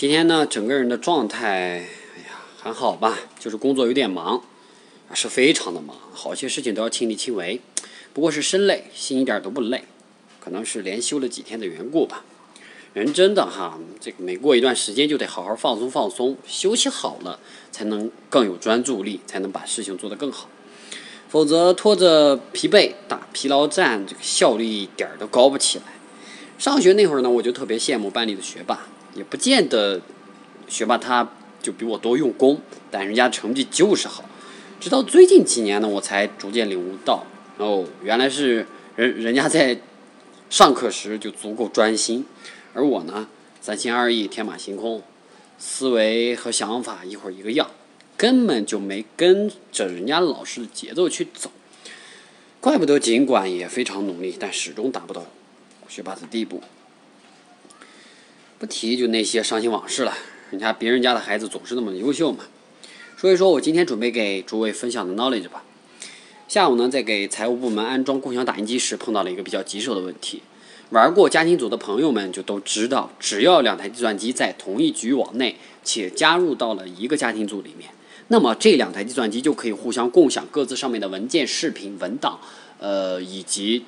今天呢，整个人的状态，哎呀，还好吧，就是工作有点忙，是非常的忙，好些事情都要亲力亲为。不过是身累，心一点都不累，可能是连休了几天的缘故吧。人真的哈，这个每过一段时间就得好好放松放松，休息好了才能更有专注力，才能把事情做得更好。否则拖着疲惫打疲劳战，这个效率一点都高不起来。上学那会儿呢，我就特别羡慕班里的学霸，也不见得学霸他就比我多用功，但人家成绩就是好。直到最近几年呢，我才逐渐领悟到，哦，原来是人人家在上课时就足够专心。而我呢，三心二意、天马行空，思维和想法一会儿一个样，根本就没跟着人家老师的节奏去走。怪不得尽管也非常努力，但始终达不到学霸的地步。不提就那些伤心往事了，人家别人家的孩子总是那么优秀嘛。说一说我今天准备给诸位分享的 knowledge 吧。下午呢，在给财务部门安装共享打印机时，碰到了一个比较棘手的问题。玩过家庭组的朋友们就都知道，只要两台计算机在同一局域网内，且加入到了一个家庭组里面，那么这两台计算机就可以互相共享各自上面的文件、视频、文档，呃，以及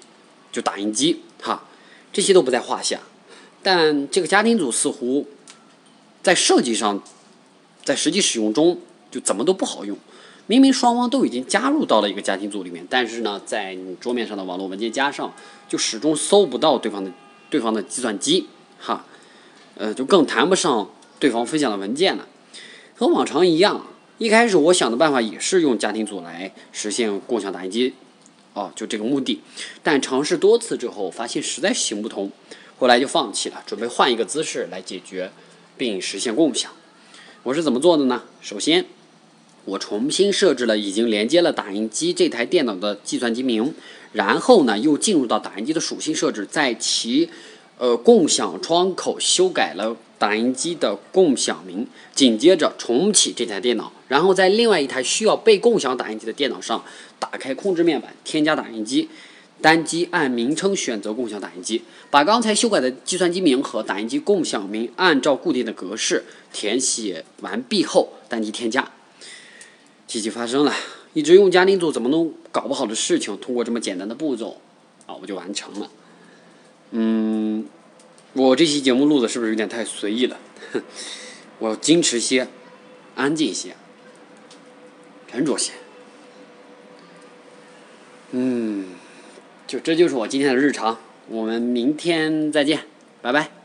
就打印机，哈，这些都不在话下。但这个家庭组似乎在设计上，在实际使用中就怎么都不好用。明明双方都已经加入到了一个家庭组里面，但是呢，在你桌面上的网络文件夹上，就始终搜不到对方的对方的计算机，哈，呃，就更谈不上对方分享的文件了。和往常一样，一开始我想的办法也是用家庭组来实现共享打印机，哦，就这个目的。但尝试多次之后，发现实在行不通，后来就放弃了，准备换一个姿势来解决并实现共享。我是怎么做的呢？首先。我重新设置了已经连接了打印机这台电脑的计算机名，然后呢，又进入到打印机的属性设置，在其呃共享窗口修改了打印机的共享名，紧接着重启这台电脑，然后在另外一台需要被共享打印机的电脑上打开控制面板，添加打印机，单击按名称选择共享打印机，把刚才修改的计算机名和打印机共享名按照固定的格式填写完毕后，单击添加。奇迹发生了，一直用家庭组怎么都搞不好的事情，通过这么简单的步骤，啊，我就完成了。嗯，我这期节目录的是不是有点太随意了？我要矜持些，安静些，沉着些。嗯，就这就是我今天的日常。我们明天再见，拜拜。